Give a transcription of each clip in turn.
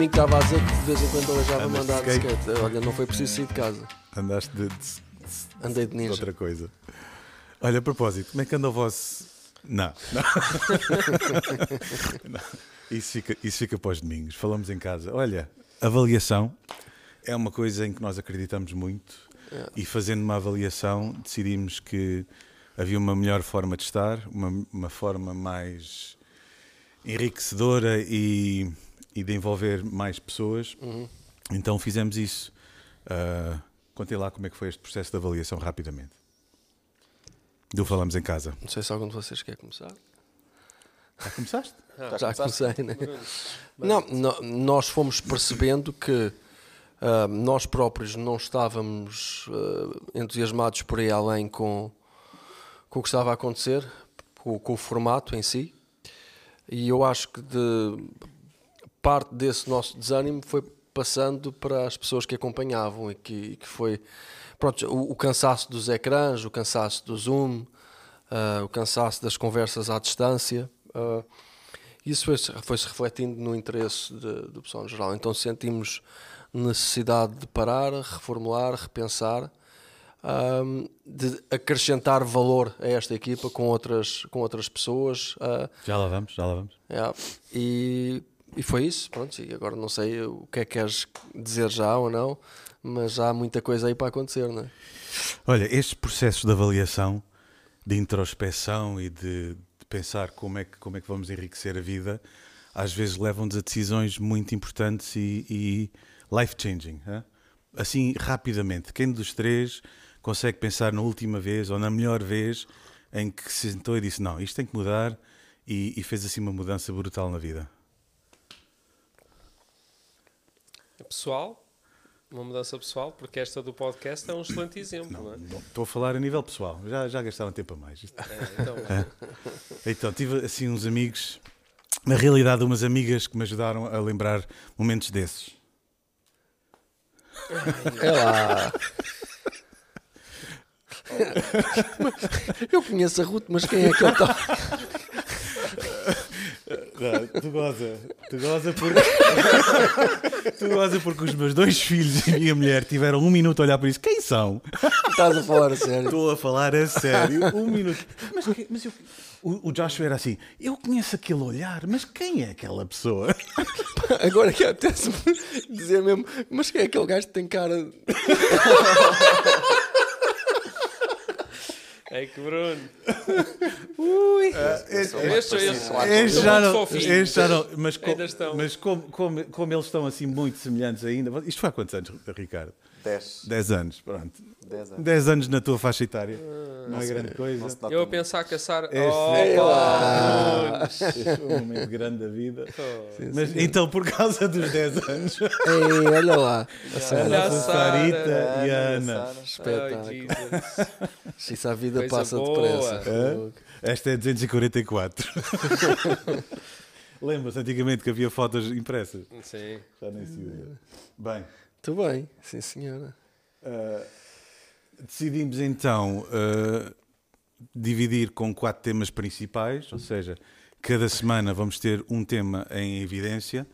domingo estava a dizer que de vez em quando ele já vai de mandar de skate? skate. Olha, não foi preciso sair de casa. Andaste de, de- Andei de de ninja. outra coisa. Olha, a propósito, como é que anda o vosso. Não, não. Não. Isso, fica, isso fica para os domingos. Falamos em casa. Olha, avaliação é uma coisa em que nós acreditamos muito e fazendo uma avaliação decidimos que havia uma melhor forma de estar, uma, uma forma mais enriquecedora e, e de envolver mais pessoas. Então fizemos isso. Ah, contem lá como é que foi este processo de avaliação rapidamente. Do Falamos em Casa. Não sei se algum de vocês quer começar. Já começaste? Já comecei, né? Não, no- nós fomos percebendo que ah, nós próprios não estávamos ah, entusiasmados por aí além com, com o que estava a acontecer, com, com o formato em si. E eu acho que de parte desse nosso desânimo foi passando para as pessoas que acompanhavam e que, e que foi pronto, o, o cansaço dos ecrãs, o cansaço do Zoom, ah, o cansaço das conversas à distância. ah, isso foi-se foi-se refletindo no interesse de- do pessoal no geral. Então sentimos necessidade de parar, reformular, repensar, ahm, de acrescentar valor a esta equipa com outras, com outras pessoas. ah, Já lá vamos, já lá vamos. é, e, e foi isso, pronto. E agora não sei o que é que queres dizer já ou não, mas há muita coisa aí para acontecer, não é? Olha, estes processos de avaliação, de introspeção e de, de pensar como é, que, como é que vamos enriquecer a vida, às vezes levam-nos a decisões muito importantes e, e life-changing. Assim, rapidamente. Quem dos três consegue pensar na última vez ou na melhor vez em que se sentou e disse: Não, isto tem que mudar e, e fez assim uma mudança brutal na vida? Pessoal, uma mudança pessoal, porque esta do podcast é um excelente exemplo, não, é? Bom, Estou a falar a nível pessoal, já, já gastaram tempo a mais. É, então, Então, tive assim uns amigos, na realidade, umas amigas que me ajudaram a lembrar momentos desses. É lá. Eu conheço a Ruth, mas quem é que ele está? Tu goza, tu goza porque. tu goza porque os meus dois filhos e a minha mulher tiveram um minuto a olhar para isso. Quem são? Estás a falar a sério? Estou a falar a sério. Um minuto. Mas, que- mas eu- o, o Joshua era assim: eu conheço aquele olhar, mas quem é aquela pessoa? Agora que apetece-me dizer mesmo, mas quem é aquele gajo que tem cara. é que Bruno. Ui! Estes, Este já não, este já não, mas, co- Ainda estão. mas como, como, como eles estão assim muito semelhantes ainda. Isto foi há quantos anos, Ricardo? 10. 10 anos, pronto. 10 anos. 10 anos na tua faixa etária. Ah, não é grande coisa. Eu a pensar Sara. Oh, É pá, Este é um momento grande da vida. Bruno. Mas, então, por causa dos 10 anos, Ei, olha lá. A a sério. Olha a Sara. Sarita e a Ana. Sara. Espetáculo. Isso a vida Coisa passa boa. depressa. Hã? Esta é 244. Lembra-se antigamente que havia fotos impressas? Sim. Já nem se usa. Bem, Muito bem, sim senhora. Uh, decidimos então uh, dividir com quatro temas principais, ou seja, cada semana vamos ter um tema em evidência,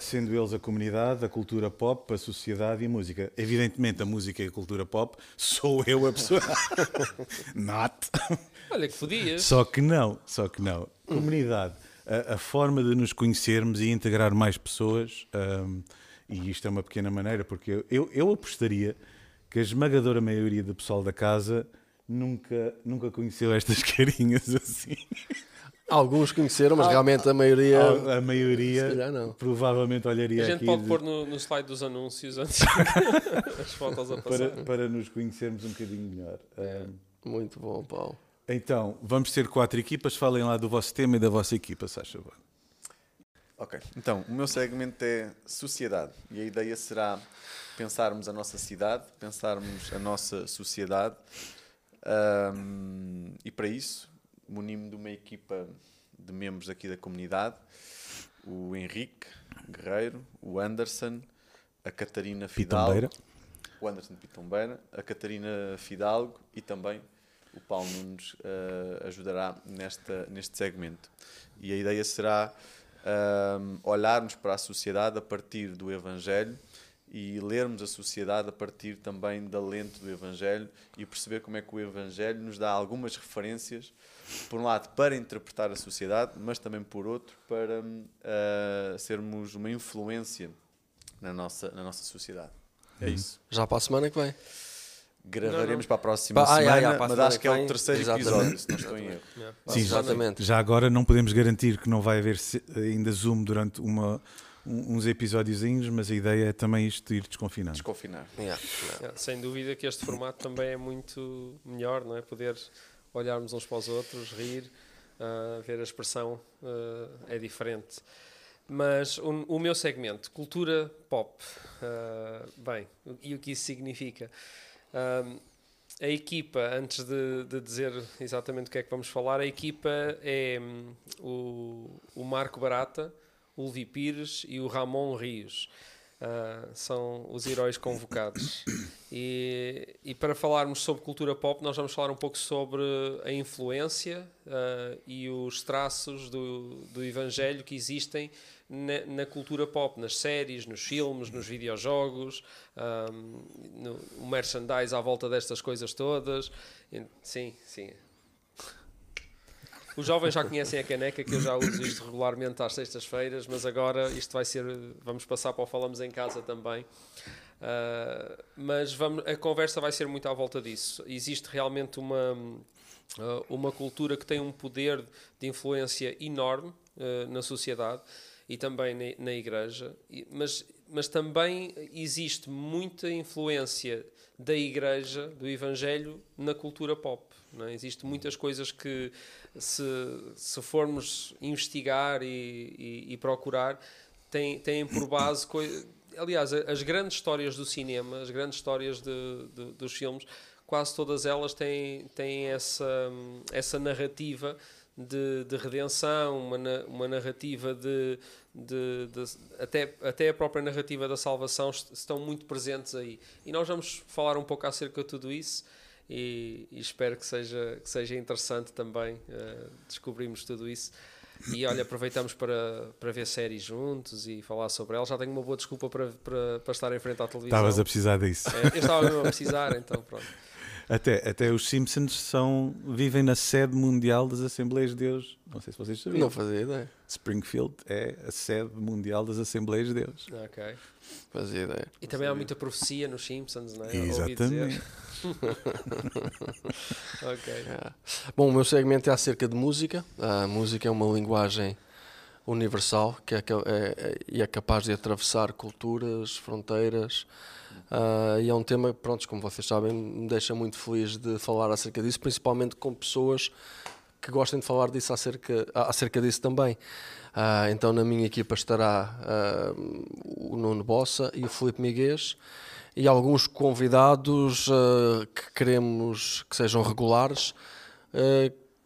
sendo eles a comunidade, a cultura pop, a sociedade e a música. Evidentemente, a música e a cultura pop sou eu a pessoa. Not. Olha que fodias. Só que não, só que não. Comunidade, a, a forma de nos conhecermos e integrar mais pessoas, hum, e isto é uma pequena maneira, porque eu, eu apostaria que a esmagadora maioria do pessoal da casa nunca, nunca conheceu estas carinhas assim. Alguns conheceram, mas realmente a maioria. A, a maioria se calhar não. provavelmente olharia A gente aqui pode de- pôr no, no slide dos anúncios antes as fotos a para, passar. para nos conhecermos um bocadinho melhor. Hum, Muito bom, Paulo. então, vamos ter quatro equipas. Falem lá do vosso tema e da vossa equipa, se faz favor. Ok, então o meu segmento é sociedade e a ideia será pensarmos a nossa cidade, pensarmos a nossa sociedade ahm, e para isso munimo de uma equipa de membros aqui da comunidade, o Henrique Guerreiro, o Anderson, a Catarina Fidalgo, o Anderson Pitombeira, a Catarina Fidalgo e também o Paulo Nunes eh, ajudará nesta, neste segmento. E a ideia será olharmos para a sociedade a partir do Evangelho e lermos a sociedade a partir também da lente do Evangelho e perceber como é que o Evangelho nos dá algumas referências, por um lado, para interpretar a sociedade, mas também por outro, para hum, ah, sermos uma influência na nossa, na nossa sociedade. É isso. Já para a semana que vem. Gravaremos para a próxima Pa- ah, semana, yeah, yeah, mas acho que é o terceiro exatamente. episódio, se não estou em erro. Yeah. Sim, já, Exatamente. já agora não podemos garantir que não vai haver ainda Zoom durante uma, um- uns episódiozinhos, mas a ideia é também isto de ir desconfinando. Desconfinar. Yeah. Yeah, sem dúvida que este formato também é muito melhor, não é? Poder olharmos uns para os outros, rir, ah, ver a expressão ah, é diferente. Mas o, o meu segmento, cultura pop, ah, bem, e o que isso significa? A equipa, antes de, de dizer exatamente o que é que vamos falar, a equipa é hum, o, o Marco Barata, o Levi Pires e o Ramon Rios. Ah, são os heróis convocados. E, e para falarmos sobre cultura pop, nós vamos falar um pouco sobre a influência ah, e os traços do, do Evangelho que existem na, na cultura pop, nas séries, nos filmes, nos videojogos, ah, no, o merchandise à volta destas coisas todas. Sim, sim. Os jovens já conhecem a caneca, que eu já uso isto regularmente às sextas-feiras, mas agora isto vai ser. Vamos passar para o Falamos em Casa também. Ah, mas vamos, a conversa vai ser muito à volta disso. Existe realmente uma, ah, uma cultura que tem um poder de influência enorme ah, na sociedade e também na, na igreja, mas, mas também existe muita influência da igreja, do evangelho, na cultura pop. É? Existem muitas coisas que, se, se formos investigar e, e- e procurar, têm, têm por base. coi- Aliás, as grandes histórias do cinema, as grandes histórias de- de- dos filmes, quase todas elas têm, têm essa, essa narrativa de, de redenção, uma, uma narrativa de, de- de- até, até a própria narrativa da salvação est- estão muito presentes aí. E nós vamos falar um pouco acerca de tudo isso e, e espero que seja, que seja interessante também eh, descobrirmos tudo isso. E olha, aproveitamos para, para ver séries juntos e falar sobre elas. Já tenho uma boa desculpa para, para, para estar em frente à televisão. Estavas a precisar disso. É, eu estava mesmo a precisar, então pronto. Até, até os Simpsons são, vivem na sede mundial das Assembleias de Deus. Não sei se vocês sabiam. Não fazia ideia. Springfield é a sede mundial das Assembleias de Deus. Ok. Fazia ideia. E também há muita profecia nos Simpsons, não é? Exatamente. Ok. Yeah. Bom, o meu segmento é acerca de música. A música é uma linguagem universal que é, é- é- é capaz de atravessar culturas, fronteiras. Ah, e é um tema pronto, como vocês sabem, me deixa muito feliz de falar acerca disso, principalmente com pessoas que gostem de falar disso acerca, acerca disso também. Ah, então, na minha equipa estará ah, o Nuno Bossa e o Filipe Miguez e alguns convidados que queremos que sejam regulares,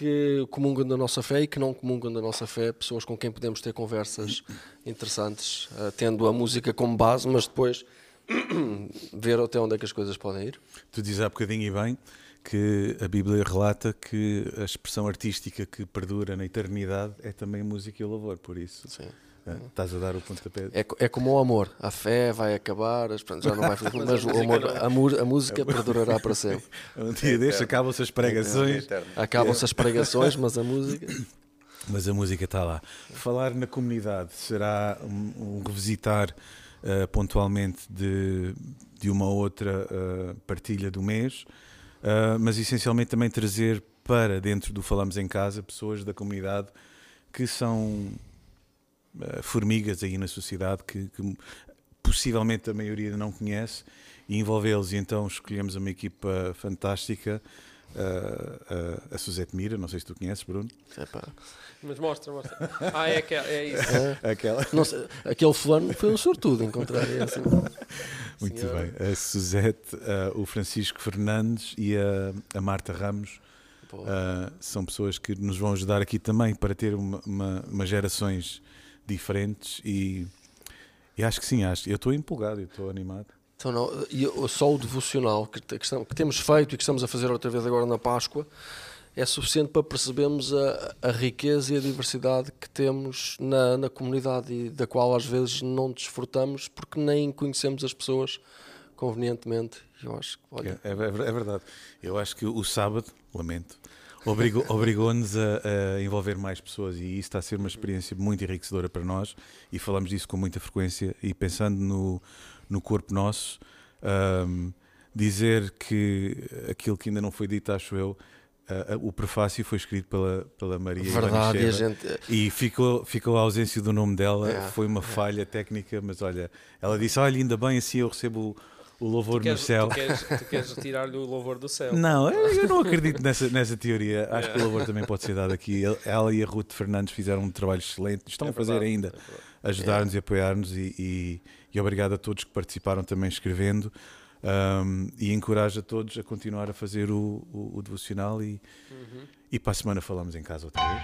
que comungam da nossa fé e que não comungam da nossa fé, pessoas com quem podemos ter conversas interessantes, ah, tendo a música como base, mas depois ver até onde é que as coisas podem ir. Tu dizes há bocadinho e bem que a Bíblia relata que a expressão artística que perdura na eternidade é também música e louvor, por isso Sim. Eh, estás a dar o pontapé. É, é como o amor, a fé vai acabar, as- pronto, já não vai fazer, Mas mas, a o música amor, não. a, mu- a música perdurará para sempre. Um dia destes acabam-se as É pregações. Acabam-se as pregações, mas a música. mas a música está lá. Falar na comunidade será um, um revisitar eh, pontualmente de, de uma outra eh, partilha do mês, eh, mas essencialmente também trazer para dentro do Falamos em Casa pessoas da comunidade que são formigas aí na sociedade que, que possivelmente a maioria não conhece e envolvê-los. E então escolhemos uma equipa fantástica, eh, eh, a Suzete Mira, não sei se tu conheces, Bruno. Epá, Mas mostra, mostra. Ah, é, que, é isso. Aquela. não sei, aquele fulano foi um sortudo encontrar esse. Muito Senhora. bem. A Suzete, eh, o Francisco Fernandes e a, a Marta Ramos eh, são pessoas que nos vão ajudar aqui também para ter uma, uma, umas gerações diferentes e, e acho que sim, acho. Eu estou empolgado, eu estou animado. Então, não, e só o devocional que, que estamos- que temos feito e que estamos a fazer outra vez agora na Páscoa é suficiente para percebermos a, a riqueza e a diversidade que temos na, na comunidade e da qual às vezes não desfrutamos porque nem conhecemos as pessoas convenientemente. Eu acho que, olha, É, é, é verdade. Eu acho que o sábado, lamento, obrigou- obrigou-nos a, a envolver mais pessoas e isso está a ser uma experiência muito enriquecedora para nós e falamos disso com muita frequência e pensando no, no corpo nosso, ahm, dizer que aquilo que ainda não foi dito, acho eu, ah, o prefácio foi escrito pela, pela Maria verdade, e gente. E ficou, ficou a ausência do nome dela, É, foi uma falha técnica, mas olha, ela disse: Olha, ainda bem assim eu recebo o louvor queres, no céu. Tu queres, queres tirar-lhe o louvor do céu. Não, eu não acredito nessa, nessa teoria. Acho que o louvor também pode ser dado aqui. Ela e a Ruth Fernandes fizeram um trabalho excelente. Estão é a fazer verdade, ainda. É Ajudar-nos é. e apoiar-nos. E, e, e, obrigado a todos que participaram também escrevendo. Um, e encorajo a todos a continuar a fazer o, o, o devocional. E, uhum. e para a semana falamos em casa outra vez.